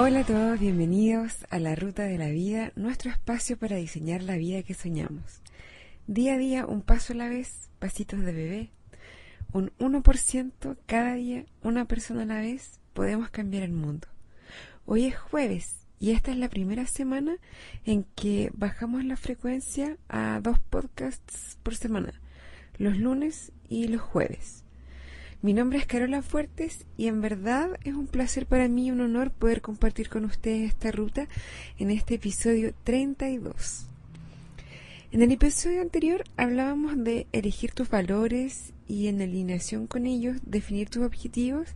Hola a todos, bienvenidos a la Ruta de la Vida, nuestro espacio para diseñar la vida que soñamos. Día a día, un paso a la vez, pasitos de bebé, un 1% cada día, una persona a la vez, podemos cambiar el mundo. Hoy es jueves y esta es la primera semana en que bajamos la frecuencia a dos podcasts por semana, los lunes y los jueves. Mi nombre es Carola Fuertes y en verdad es un placer para mí y un honor poder compartir con ustedes esta ruta en este episodio 32. En el episodio anterior hablábamos de elegir tus valores y en alineación con ellos definir tus objetivos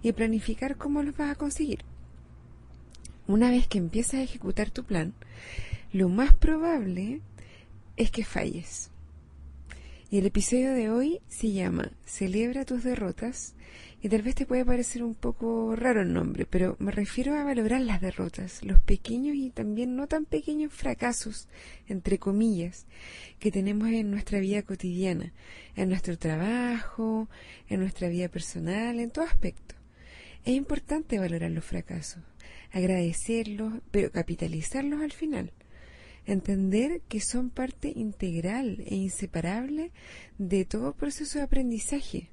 y planificar cómo los vas a conseguir. Una vez que empiezas a ejecutar tu plan, lo más probable es que falles. Y el episodio de hoy se llama Celebra tus derrotas. Y tal vez te puede parecer un poco raro el nombre, pero me refiero a valorar las derrotas, los pequeños y también no tan pequeños fracasos, entre comillas, que tenemos en nuestra vida cotidiana, en nuestro trabajo, en nuestra vida personal, en todo aspecto. Es importante valorar los fracasos, agradecerlos, pero capitalizarlos al final entender que son parte integral e inseparable de todo proceso de aprendizaje,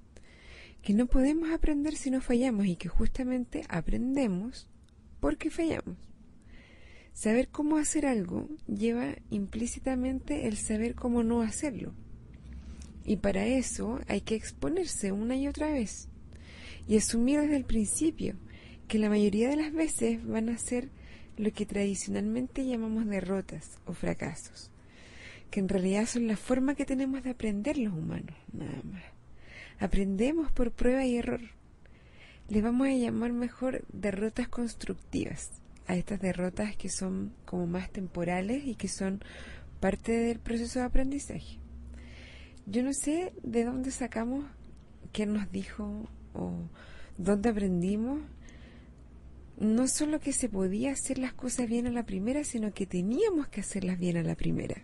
que no podemos aprender si no fallamos y que justamente aprendemos porque fallamos. Saber cómo hacer algo lleva implícitamente el saber cómo no hacerlo. Y para eso hay que exponerse una y otra vez y asumir desde el principio que la mayoría de las veces van a ser lo que tradicionalmente llamamos derrotas o fracasos, que en realidad son la forma que tenemos de aprender los humanos, nada más. Aprendemos por prueba y error. Les vamos a llamar mejor derrotas constructivas, a estas derrotas que son como más temporales y que son parte del proceso de aprendizaje. Yo no sé de dónde sacamos, quién nos dijo o dónde aprendimos no solo que se podía hacer las cosas bien a la primera, sino que teníamos que hacerlas bien a la primera.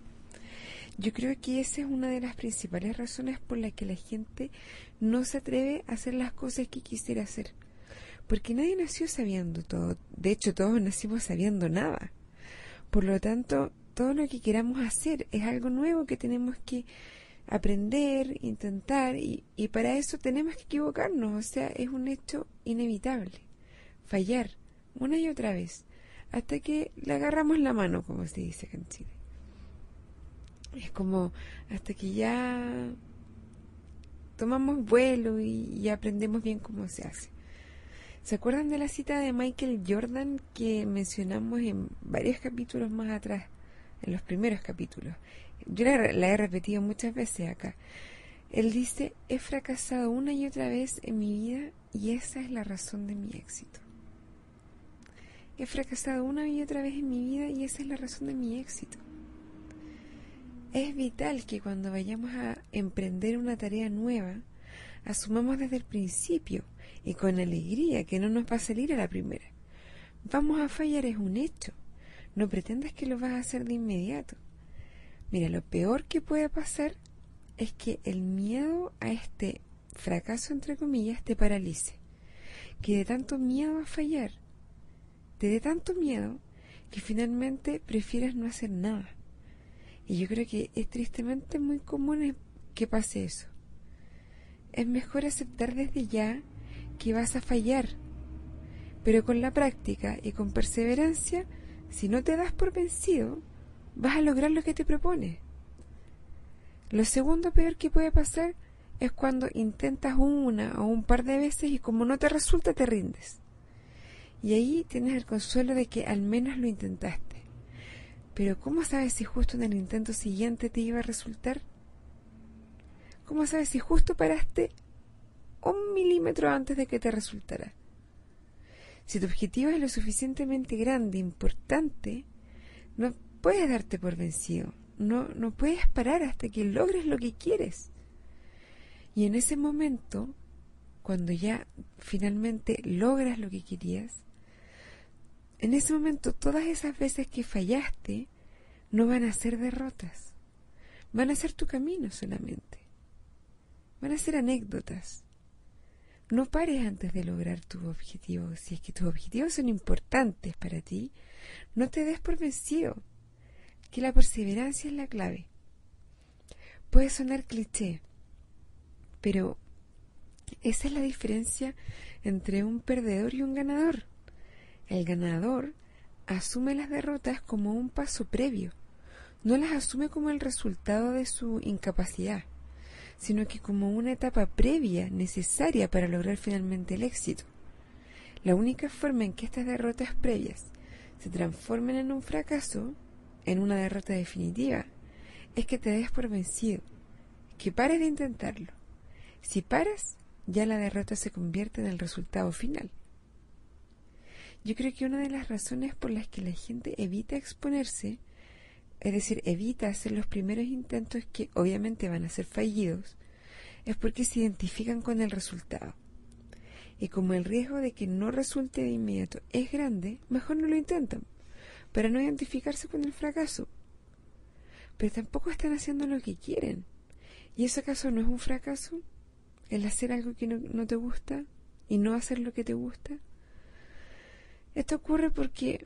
Yo creo que esa es una de las principales razones por las que la gente no se atreve a hacer las cosas que quisiera hacer. Porque nadie nació sabiendo todo. De hecho, todos nacimos sabiendo nada. Por lo tanto, todo lo que queramos hacer es algo nuevo que tenemos que aprender, intentar, y, y para eso tenemos que equivocarnos. O sea, es un hecho inevitable. Fallar una y otra vez, hasta que le agarramos la mano, como se dice acá en Chile. Es como hasta que ya tomamos vuelo y, aprendemos bien cómo se hace. ¿Se acuerdan de la cita de Michael Jordan que mencionamos en varios capítulos más atrás, en los primeros capítulos? Yo la, la he repetido muchas veces acá. Él dice, he fracasado una y otra vez en mi vida y esa es la razón de mi éxito. He fracasado una y otra vez en mi vida y esa es la razón de mi éxito. Es vital que cuando vayamos a emprender una tarea nueva, asumamos desde el principio y con alegría que no nos va a salir a la primera. Vamos a fallar es un hecho. No pretendas que lo vas a hacer de inmediato. Mira, lo peor que puede pasar es que el miedo a este fracaso, entre comillas, te paralice. Que de tanto miedo a fallar, te dé tanto miedo que finalmente prefieras no hacer nada. Y yo creo que es tristemente muy común que pase eso. Es mejor aceptar desde ya que vas a fallar, pero con la práctica y con perseverancia, si no te das por vencido, vas a lograr lo que te propones. Lo segundo peor que puede pasar es cuando intentas una o un par de veces y como no te resulta te rindes. Y ahí tienes el consuelo de que al menos lo intentaste. Pero ¿cómo sabes si justo en el intento siguiente te iba a resultar? ¿Cómo sabes si justo paraste un milímetro antes de que te resultara? Si tu objetivo es lo suficientemente grande, importante, no puedes darte por vencido. No, no puedes parar hasta que logres lo que quieres. Y en ese momento, cuando ya finalmente logras lo que querías, en ese momento todas esas veces que fallaste no van a ser derrotas, van a ser tu camino solamente, van a ser anécdotas. No pares antes de lograr tus objetivos. Si es que tus objetivos son importantes para ti, no te des por vencido. Que la perseverancia es la clave. Puede sonar cliché, pero esa es la diferencia entre un perdedor y un ganador. El ganador asume las derrotas como un paso previo, no las asume como el resultado de su incapacidad sino que como una etapa previa necesaria para lograr finalmente el éxito. La única forma en que estas derrotas previas se transformen en un fracaso, en una derrota definitiva, es que te des por vencido, que pares de intentarlo. Si paras, ya la derrota se convierte en el resultado final. Yo creo que una de las razones por las que la gente evita exponerse es decir, evita hacer los primeros intentos que obviamente van a ser fallidos, es porque se identifican con el resultado. Y como el riesgo de que no resulte de inmediato es grande, mejor no lo intentan, para no identificarse con el fracaso. Pero tampoco están haciendo lo que quieren. ¿Y eso acaso no es un fracaso? ¿El hacer algo que no, no te gusta y no hacer lo que te gusta? Esto ocurre porque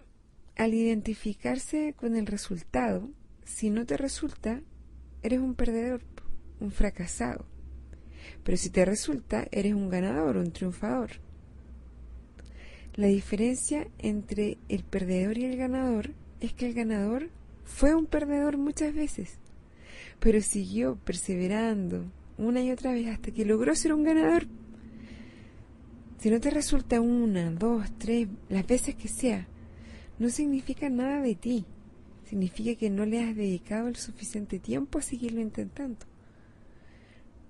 al identificarse con el resultado, si no te resulta, eres un perdedor, un fracasado. Pero si te resulta, eres un ganador, un triunfador. La diferencia entre el perdedor y el ganador es que el ganador fue un perdedor muchas veces, pero siguió perseverando una y otra vez hasta que logró ser un ganador. Si no te resulta una, dos, tres, las veces que sea, no significa nada de ti. Significa que no le has dedicado el suficiente tiempo a seguirlo intentando.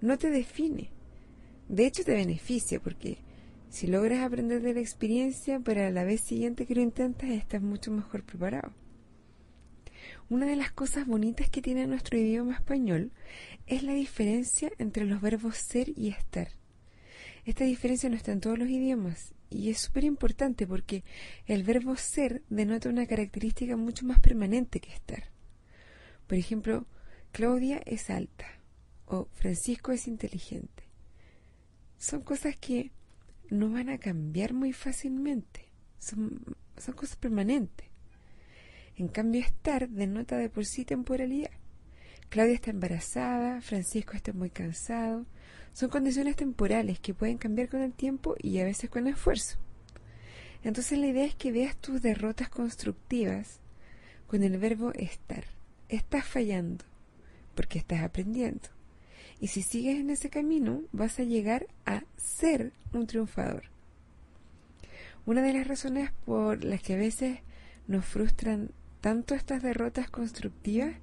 No te define. De hecho, te beneficia porque si logras aprender de la experiencia, para la vez siguiente que lo intentas, estás mucho mejor preparado. Una de las cosas bonitas que tiene nuestro idioma español es la diferencia entre los verbos ser y estar. Esta diferencia no está en todos los idiomas y es súper importante porque el verbo ser denota una característica mucho más permanente que estar. Por ejemplo, Claudia es alta o Francisco es inteligente. Son cosas que no van a cambiar muy fácilmente, son, son cosas permanentes. En cambio, estar denota de por sí temporalidad. Claudia está embarazada, Francisco está muy cansado, son condiciones temporales que pueden cambiar con el tiempo y a veces con esfuerzo. Entonces la idea es que veas tus derrotas constructivas con el verbo estar. Estás fallando porque estás aprendiendo. Y si sigues en ese camino, vas a llegar a ser un triunfador. Una de las razones por las que a veces nos frustran tanto estas derrotas constructivas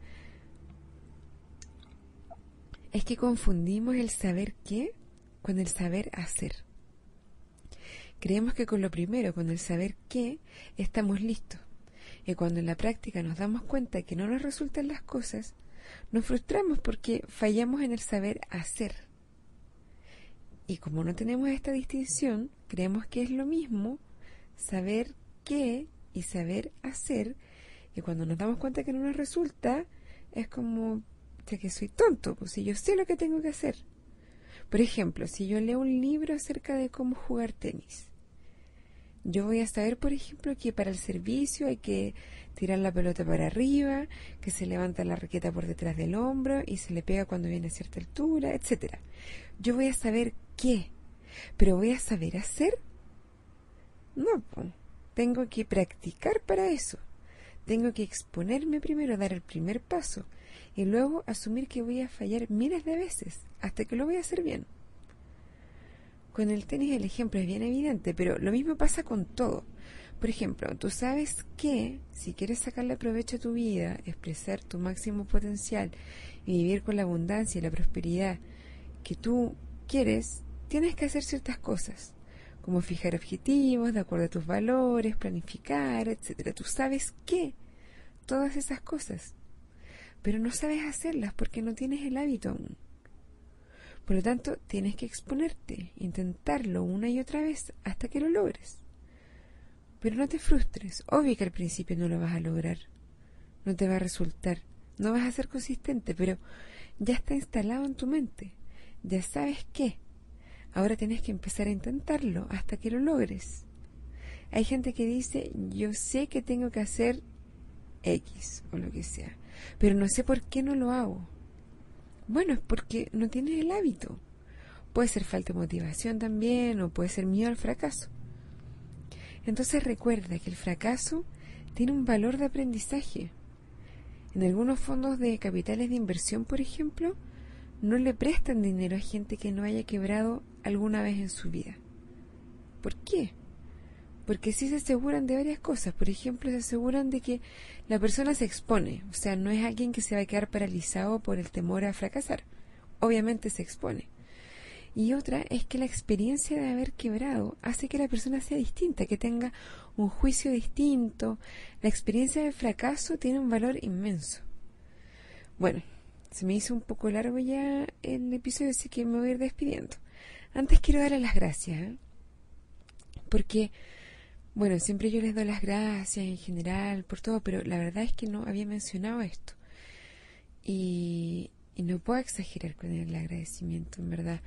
es que confundimos el saber qué con el saber hacer. Creemos que con lo primero, con el saber qué, estamos listos. Y cuando en la práctica nos damos cuenta que no nos resultan las cosas, nos frustramos porque fallamos en el saber hacer. Y como no tenemos esta distinción, creemos que es lo mismo saber qué y saber hacer. Y cuando nos damos cuenta que no nos resulta, es como, que soy tonto, pues si yo sé lo que tengo que hacer. Por ejemplo, si yo leo un libro acerca de cómo jugar tenis, yo voy a saber, por ejemplo, que para el servicio hay que tirar la pelota para arriba, que se levanta la raqueta por detrás del hombro y se le pega cuando viene a cierta altura, etcétera. Yo voy a saber qué, pero voy a saber hacer. No, tengo que practicar para eso. Tengo que exponerme primero, dar el primer paso y luego asumir que voy a fallar miles de veces hasta que lo voy a hacer bien. Con el tenis el ejemplo es bien evidente, pero lo mismo pasa con todo. Por ejemplo, tú sabes que si quieres sacarle provecho a tu vida, expresar tu máximo potencial y vivir con la abundancia y la prosperidad que tú quieres, tienes que hacer ciertas cosas, como fijar objetivos de acuerdo a tus valores, planificar, etcétera. Tú sabes que todas esas cosas pero no sabes hacerlas porque no tienes el hábito aún. Por lo tanto, tienes que exponerte, intentarlo una y otra vez hasta que lo logres. Pero no te frustres, obvio que al principio no lo vas a lograr, no te va a resultar, no vas a ser consistente, pero ya está instalado en tu mente, ya sabes qué. Ahora tienes que empezar a intentarlo hasta que lo logres. Hay gente que dice, yo sé que tengo que hacer X o lo que sea, pero no sé por qué no lo hago. Bueno, es porque no tienes el hábito. Puede ser falta de motivación también o puede ser miedo al fracaso. Entonces recuerda que el fracaso tiene un valor de aprendizaje. En algunos fondos de capitales de inversión, por ejemplo, no le prestan dinero a gente que no haya quebrado alguna vez en su vida. ¿Por qué? Porque sí se aseguran de varias cosas. Por ejemplo, se aseguran de que la persona se expone. O sea, no es alguien que se va a quedar paralizado por el temor a fracasar. Obviamente se expone. Y otra es que la experiencia de haber quebrado hace que la persona sea distinta, que tenga un juicio distinto. La experiencia del fracaso tiene un valor inmenso. Bueno, se me hizo un poco largo ya el episodio, así que me voy a ir despidiendo. Antes quiero darle las gracias, ¿eh? porque, bueno, siempre yo les doy las gracias en general por todo, pero la verdad es que no había mencionado esto. Y, no puedo exagerar con el agradecimiento, en verdad.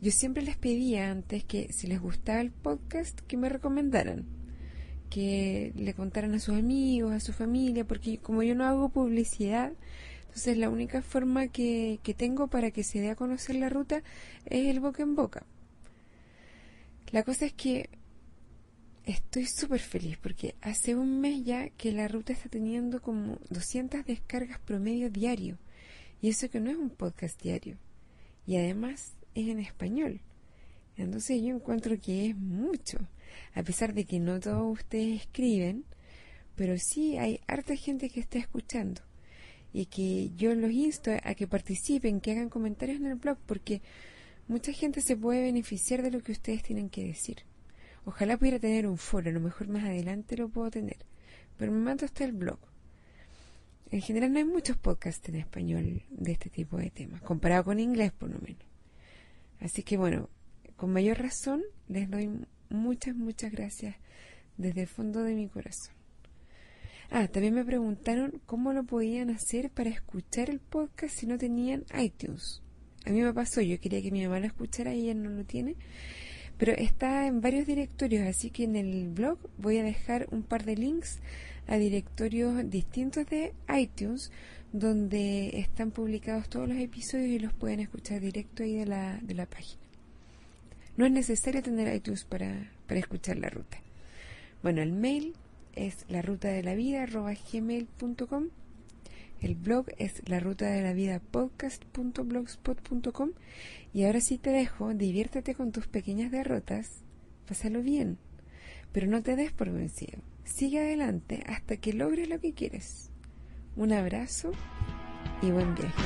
Yo siempre les pedía antes que si les gustaba el podcast, que me recomendaran, que le contaran a sus amigos, a su familia, porque como yo no hago publicidad, entonces la única forma que, tengo para que se dé a conocer la ruta es el boca en boca. La cosa es que estoy súper feliz porque hace un mes ya que la ruta está teniendo como 200 descargas promedio diario. Y eso que no es un podcast diario. Y además es en español. Entonces yo encuentro que es mucho. A pesar de que no todos ustedes escriben, pero sí hay harta gente que está escuchando y que yo los insto a que participen, que hagan comentarios en el blog, porque mucha gente se puede beneficiar de lo que ustedes tienen que decir. Ojalá pudiera tener un foro, a lo mejor más adelante lo puedo tener, pero me mando hasta el blog. En general no hay muchos podcasts en español de este tipo de temas, comparado con inglés por lo menos. Así que bueno, con mayor razón les doy muchas, muchas gracias desde el fondo de mi corazón. Ah, también me preguntaron cómo lo podían hacer para escuchar el podcast si no tenían iTunes. A mí me pasó, yo quería que mi mamá lo escuchara y ella no lo tiene, pero está en varios directorios, así que en el blog voy a dejar un par de links a directorios distintos de iTunes donde están publicados todos los episodios y los pueden escuchar directo ahí de la, de la página. No es necesario tener iTunes para, para escuchar la ruta. Bueno, el mail es la ruta de la vida gmail.com el blog es la ruta de la vida podcast.blogspot.com y ahora sí te dejo, diviértete con tus pequeñas derrotas, pásalo bien, pero no te des por vencido. Sigue adelante hasta que logres lo que quieres. Un abrazo y buen viaje.